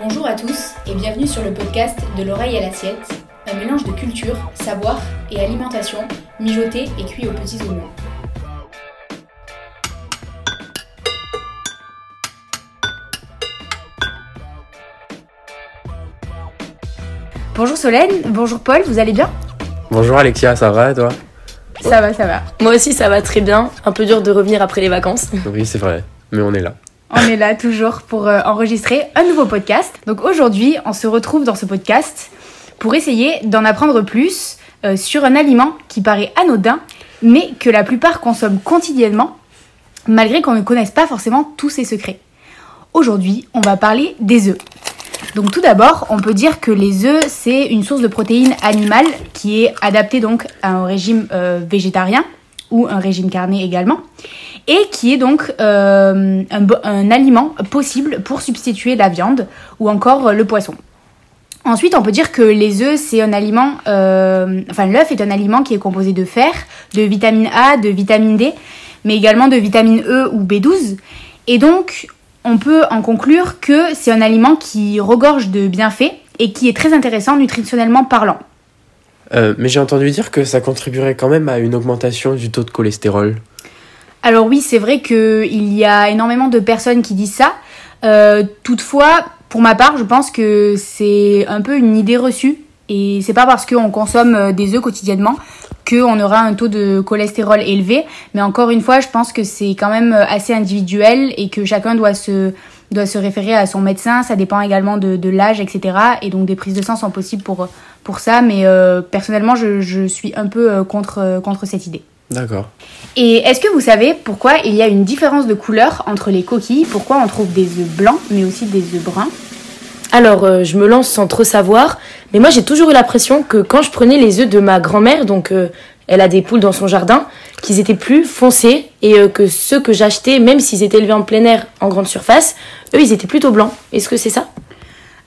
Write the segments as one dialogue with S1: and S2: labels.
S1: Bonjour à tous et bienvenue sur le podcast de l'oreille à l'assiette, un mélange de culture, savoir et alimentation mijoté et cuit aux petits oignons. Bonjour Solène, bonjour Paul, vous allez bien?
S2: Bonjour Alexia, ça va et toi?
S1: Ça va, ça va.
S3: Moi aussi, ça va très bien. Un peu dur de revenir après les vacances.
S2: Oui, c'est vrai, mais on est là.
S1: On est là toujours pour euh, enregistrer un nouveau podcast. Donc aujourd'hui, on se retrouve dans ce podcast pour essayer d'en apprendre plus euh, sur un aliment qui paraît anodin, mais que la plupart consomment quotidiennement, malgré qu'on ne connaisse pas forcément tous ses secrets. Aujourd'hui, on va parler des œufs. Donc tout d'abord, on peut dire que les œufs, c'est une source de protéines animales qui est adaptée donc à un régime euh, végétarien ou un régime carné également, et qui est donc euh, un, aliment possible pour substituer la viande ou encore euh, le poisson. Ensuite, on peut dire que les œufs, c'est un aliment, euh, enfin l'œuf est un aliment qui est composé de fer, de vitamine A, de vitamine D, mais également de vitamine E ou B12. Et donc, on peut en conclure que c'est un aliment qui regorge de bienfaits et qui est très intéressant nutritionnellement parlant.
S2: Mais j'ai entendu dire que ça contribuerait quand même à une augmentation du taux de cholestérol.
S1: Alors oui, c'est vrai qu'il y a énormément de personnes qui disent ça. Euh, toutefois, pour ma part, je pense que c'est un peu une idée reçue. Et c'est pas parce qu'on consomme euh, des œufs quotidiennement qu'on aura un taux de cholestérol élevé. Mais encore une fois, je pense que c'est quand même euh, assez individuel et que chacun doit se, doit se référer à son médecin. Ça dépend également de, l'âge, etc. Et donc des prises de sang sont possibles pour, pour ça. Mais personnellement, je, je suis un peu contre, contre cette idée.
S2: D'accord.
S1: Et est-ce que vous savez pourquoi il y a une différence de couleur entre les coquilles? Pourquoi on trouve des œufs blancs mais aussi des œufs bruns?
S3: Alors, euh, je me lance sans trop savoir, mais moi j'ai toujours eu l'impression que quand je prenais les œufs de ma grand-mère, donc euh, elle a des poules dans son jardin, qu'ils étaient plus foncés et euh, que ceux que j'achetais, même s'ils étaient élevés en plein air en grande surface, eux ils étaient plutôt blancs. Est-ce que c'est ça?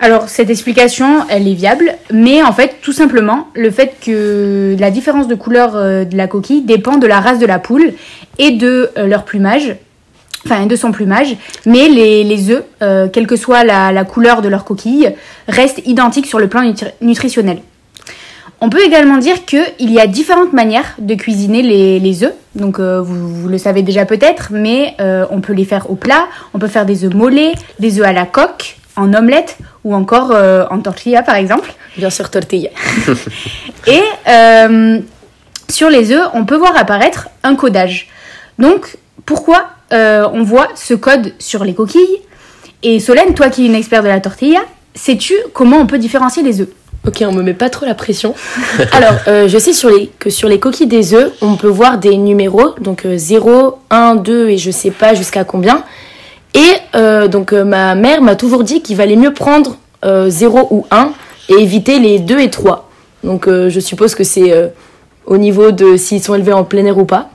S1: Alors cette explication, elle est viable, mais en fait tout simplement le fait que la différence de couleur euh, de la coquille dépend de la race de la poule et de euh, leur plumage. Enfin, de son plumage, mais les, les œufs, euh, quelle que soit la, couleur de leur coquille, restent identiques sur le plan nutri- nutritionnel. On peut également dire qu'il y a différentes manières de cuisiner les, les œufs. Donc vous, le savez déjà peut-être, mais on peut les faire au plat, on peut faire des œufs mollets, des œufs à la coque, en omelette ou encore euh, en tortilla par exemple.
S3: Bien sûr, tortilla.
S1: Et euh, sur les œufs, on peut voir apparaître un codage. Donc pourquoi euh, on voit ce code sur les coquilles? Et Solène, toi qui es une experte de la tortilla, sais-tu comment on peut différencier les œufs?
S3: Ok, on me met pas trop la pression. Alors, euh, je sais sur les, que sur les coquilles des œufs, on peut voir des numéros, donc euh, 0, 1, 2 et je sais pas jusqu'à combien. Et euh, donc euh, ma mère m'a toujours dit qu'il valait mieux prendre euh, 0 ou 1 et éviter les 2 et 3. Donc euh, je suppose que c'est euh, au niveau de s'ils sont élevés en plein air ou pas.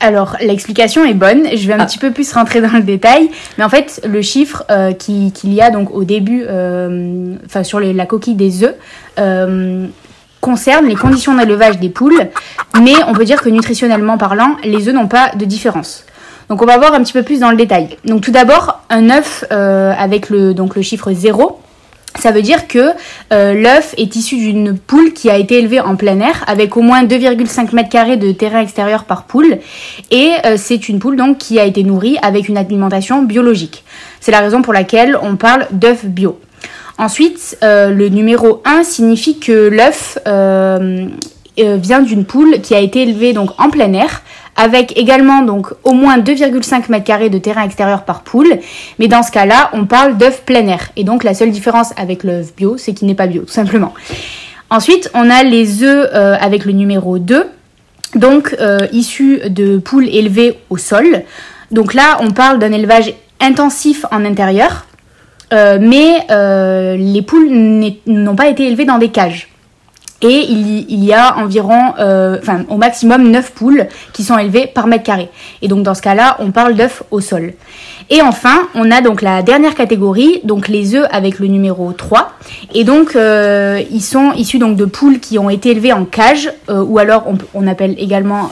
S1: Alors, l'explication est bonne. Je vais un
S3: Ah.
S1: petit peu plus rentrer dans le détail. Mais en fait, le chiffre euh, qui- qu'il y a donc au début, euh, enfin sur les- la coquille des œufs, euh, concerne les conditions d'élevage des poules. Mais on peut dire que nutritionnellement parlant, les œufs n'ont pas de différence. Donc on va voir un petit peu plus dans le détail. Donc tout d'abord, un œuf euh, avec le, chiffre 0, ça veut dire que euh, l'œuf est issu d'une poule qui a été élevée en plein air avec au moins 2,5 mètres carrés de terrain extérieur par poule et euh, c'est une poule donc qui a été nourrie avec une alimentation biologique. C'est la raison pour laquelle on parle d'œuf bio. Ensuite, le numéro 1 signifie que l'œuf vient d'une poule qui a été élevée en plein air avec également donc au moins 2,5 mètres carrés de terrain extérieur par poule. Mais dans ce cas-là, on parle d'œuf plein air. Et donc la seule différence avec l'œuf bio, c'est qu'il n'est pas bio, tout simplement. Ensuite, on a les œufs euh, avec le numéro 2, donc euh, issus de poules élevées au sol. Donc là, on parle d'un élevage intensif en intérieur, euh, mais les poules n'ont pas été élevées dans des cages. Et il, y- a environ, euh, enfin au maximum 9 poules qui sont élevées par mètre carré. Et donc dans ce cas-là, on parle d'œufs au sol. Et enfin, on a donc la dernière catégorie, donc les œufs avec le numéro 3. Et donc euh, ils sont issus donc de poules qui ont été élevées en cage, euh, ou alors on, on appelle également,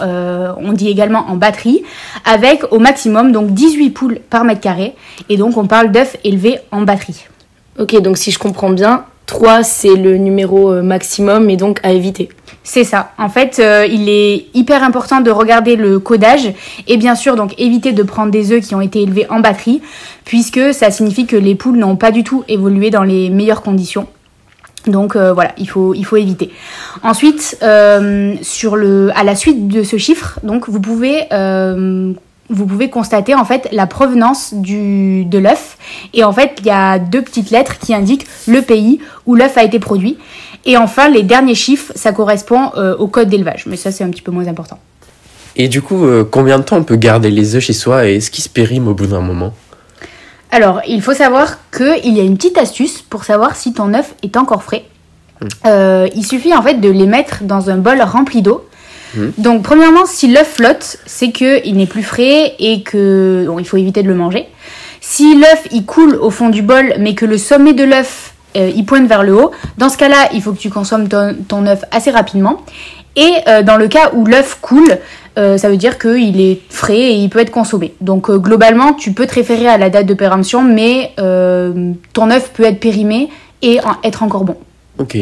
S1: on dit également en batterie, avec au maximum donc 18 poules par mètre carré. Et donc on parle d'œufs élevés en batterie.
S3: Ok, donc si je comprends bien, 3 c'est le numéro euh, maximum et donc à éviter.
S1: C'est ça. En fait, euh, il est hyper important de regarder le codage et bien sûr donc éviter de prendre des œufs qui ont été élevés en batterie puisque ça signifie que les poules n'ont pas du tout évolué dans les meilleures conditions. Donc euh, voilà, il faut, éviter. Ensuite, à la suite de ce chiffre, donc vous pouvez, vous pouvez constater en fait la provenance du, de l'œuf. Et en fait, il y a deux petites lettres qui indiquent le pays où l'œuf a été produit. Et enfin, les derniers chiffres, ça correspond euh, au code d'élevage. Mais ça, c'est un petit peu moins important.
S2: Et du coup, euh, combien de temps on peut garder les œufs chez soi et est-ce qu'ils se périment au bout d'un moment?
S1: Alors, il faut savoir qu'il y a une petite astuce pour savoir si ton œuf est encore frais.
S2: Mm.
S1: Euh, il suffit en fait de les mettre dans un bol rempli d'eau.
S2: Mm.
S1: Donc, premièrement, si l'œuf flotte, c'est qu'il n'est plus frais et que il faut éviter de le manger. Si l'œuf il coule au fond du bol, mais que le sommet de l'œuf euh, il pointe vers le haut, dans ce cas-là, il faut que tu consommes ton, œuf assez rapidement. Et euh, dans le cas où l'œuf coule, euh, ça veut dire qu'il est frais et il peut être consommé. Donc globalement, tu peux te référer à la date de péremption, mais ton œuf peut être périmé et être encore bon.
S2: Ok.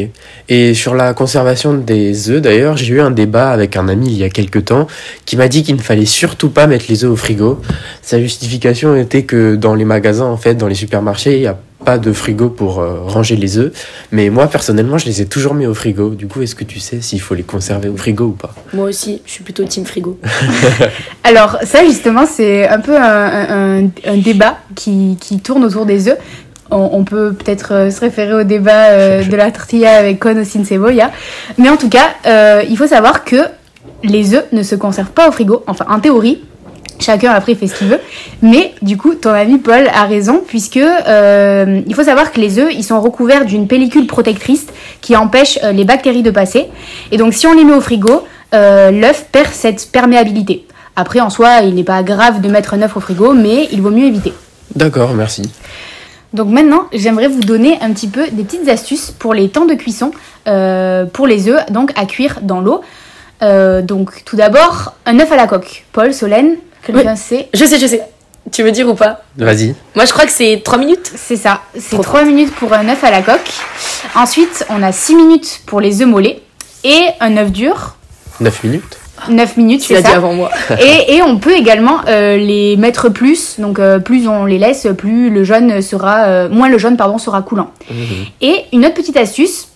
S2: Et sur la conservation des œufs, d'ailleurs, j'ai eu un débat avec un ami il y a quelques temps qui m'a dit qu'il ne fallait surtout pas mettre les œufs au frigo. Sa justification était que dans les magasins, en fait, dans les supermarchés, il n'y a pas de frigo pour euh, ranger les œufs. Mais moi, personnellement, je les ai toujours mis au frigo. Du coup, est-ce que tu sais s'il faut les conserver au frigo ou pas?
S3: Moi aussi, je suis plutôt team frigo.
S1: Alors ça justement c'est un peu un, un- un débat qui, qui tourne autour des œufs. On, on peut peut-être euh, se référer au débat euh, de la tortilla avec con sin cebolla. Mais en tout cas, euh, il faut savoir que les œufs ne se conservent pas au frigo. Enfin en théorie, chacun après fait ce qu'il veut. Mais du coup, ton ami Paul a raison puisque euh, il faut savoir que les œufs ils sont recouverts d'une pellicule protectrice qui empêche les bactéries de passer. Et donc si on les met au frigo, l'œuf perd cette perméabilité. Après, en soi, il n'est pas grave de mettre un œuf au frigo, mais il vaut mieux éviter.
S2: D'accord, merci.
S1: Donc maintenant, j'aimerais vous donner un petit peu des petites astuces pour les temps de cuisson euh, pour les œufs, donc à cuire dans l'eau. Euh, donc tout d'abord, un œuf à la coque. Paul, Solène, quelqu'un sait
S3: Je sais, je sais. Tu veux dire ou pas?
S2: Vas-y.
S3: Moi, je crois que c'est 3 minutes.
S1: C'est ça, c'est
S3: Trop
S1: 3 minutes pour un œuf à la coque. Ensuite, on a 6 minutes pour les œufs mollets et un œuf dur.
S2: 9 minutes
S1: 9 minutes,
S3: Tu
S1: c'est
S3: l'as dit avant moi.
S1: Et, et on peut également euh, les mettre plus, donc euh, plus on les laisse, plus le jaune sera, euh, moins le jaune pardon sera coulant.
S2: Mhm.
S1: Et une autre petite astuce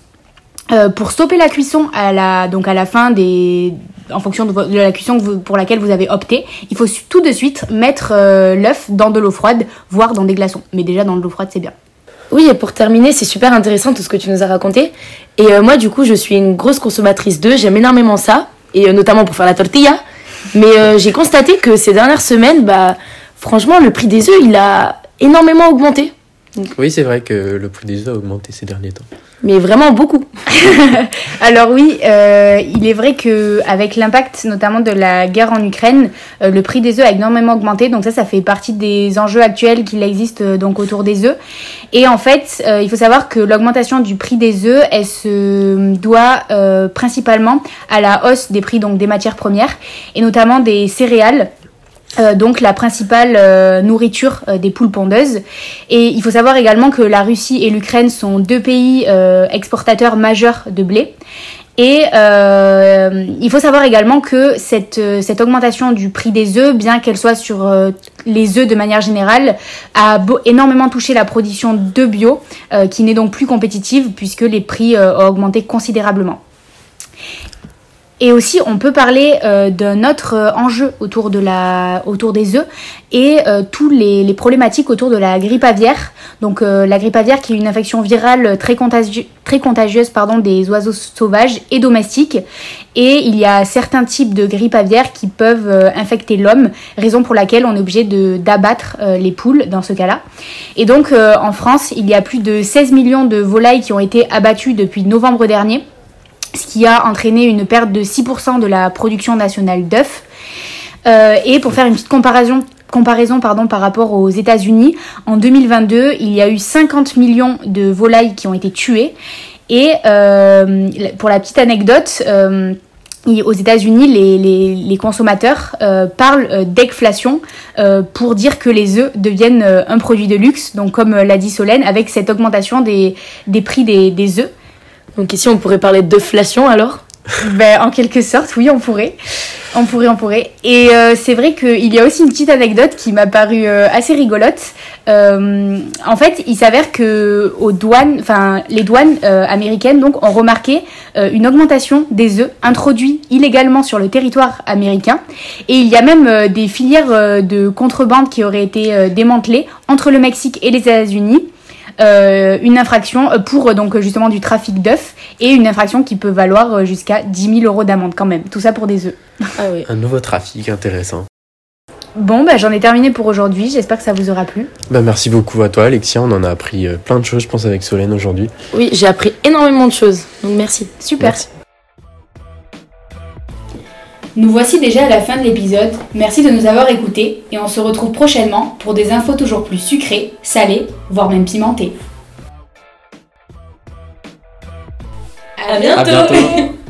S1: pour stopper la cuisson à la donc à la fin des en fonction de, la cuisson que vous- pour laquelle vous avez opté, il faut tout de suite mettre l'œuf dans de l'eau froide, voire dans des glaçons. Mais déjà dans de l'eau froide c'est bien.
S3: Oui, et pour terminer, c'est super intéressant tout ce que tu nous as raconté. Et euh, moi, du coup, je suis une grosse consommatrice d'œufs, j'aime énormément ça, et euh, notamment pour faire la tortilla. Mais euh, j'ai constaté que ces dernières semaines, bah, franchement, le prix des œufs, il a énormément augmenté.
S2: Oui, c'est vrai que le prix des œufs a augmenté ces derniers temps.
S3: Mais vraiment beaucoup.
S1: Alors oui, euh, il est vrai que avec l'impact notamment de la guerre en Ukraine, euh, le prix des œufs a énormément augmenté. Donc ça, ça fait partie des enjeux actuels qu'il existe euh, donc autour des œufs. Et en fait, euh, il faut savoir que l'augmentation du prix des œufs, elle se doit principalement à la hausse des prix donc des matières premières et notamment des céréales. Euh, donc la principale euh, nourriture euh, des poules pondeuses. Et il faut savoir également que la Russie et l'Ukraine sont deux pays exportateurs majeurs de blé. Et il faut savoir également que cette, cette augmentation du prix des œufs, bien qu'elle soit sur les œufs de manière générale, a énormément touché la production de bio, qui n'est donc plus compétitive puisque les prix ont augmenté considérablement. Et aussi, on peut parler euh, d'un autre euh, enjeu autour, de la, autour des œufs et euh, tous les, problématiques autour de la grippe aviaire. Donc, euh, la grippe aviaire qui est une infection virale très, contagi- très contagieuse pardon, des oiseaux sauvages et domestiques. Et il y a certains types de grippe aviaire qui peuvent infecter l'homme, raison pour laquelle on est obligé d'abattre les poules dans ce cas-là. Et donc, en France, il y a plus de 16 millions de volailles qui ont été abattues depuis novembre dernier ce qui a entraîné une perte de 6% de la production nationale d'œufs. Euh, et pour faire une petite comparaison, comparaison par rapport aux États-Unis, en 2022, il y a eu 50 millions de volailles qui ont été tuées. Et euh, pour la petite anecdote, euh, aux États-Unis, les, consommateurs parlent d'egflation euh, pour dire que les œufs deviennent un produit de luxe, donc comme l'a dit Solène, avec cette augmentation des, des prix des, des œufs.
S3: Donc ici, on pourrait parler d'euflation alors?
S1: Ben, en quelque sorte, oui, on pourrait. On pourrait, on pourrait. Et euh, c'est vrai qu'il y a aussi une petite anecdote qui m'a paru euh, assez rigolote. Euh, en fait, il s'avère que les douanes américaines ont remarqué une augmentation des œufs introduits illégalement sur le territoire américain. Et il y a même des filières de contrebande qui auraient été démantelées entre le Mexique et les États-Unis. Euh, une infraction euh, pour euh, donc justement du trafic d'œufs et une infraction qui peut valoir jusqu'à 10 000 euros d'amende quand même. Tout ça pour des œufs.
S3: Ah oui.
S2: Un nouveau trafic intéressant.
S1: Bon, bah, j'en ai terminé pour aujourd'hui. J'espère que ça vous aura plu.
S2: Bah, merci beaucoup à toi, Alexia. On en a appris plein de choses, je pense, avec Solène aujourd'hui.
S3: Oui, j'ai appris énormément de choses. Donc merci.
S1: Super.
S2: Merci.
S1: Nous voici déjà à la fin de l'épisode. Merci de nous avoir écoutés et on se retrouve prochainement pour des infos toujours plus sucrées, salées, voire même pimentées.
S3: À
S2: À bientôt.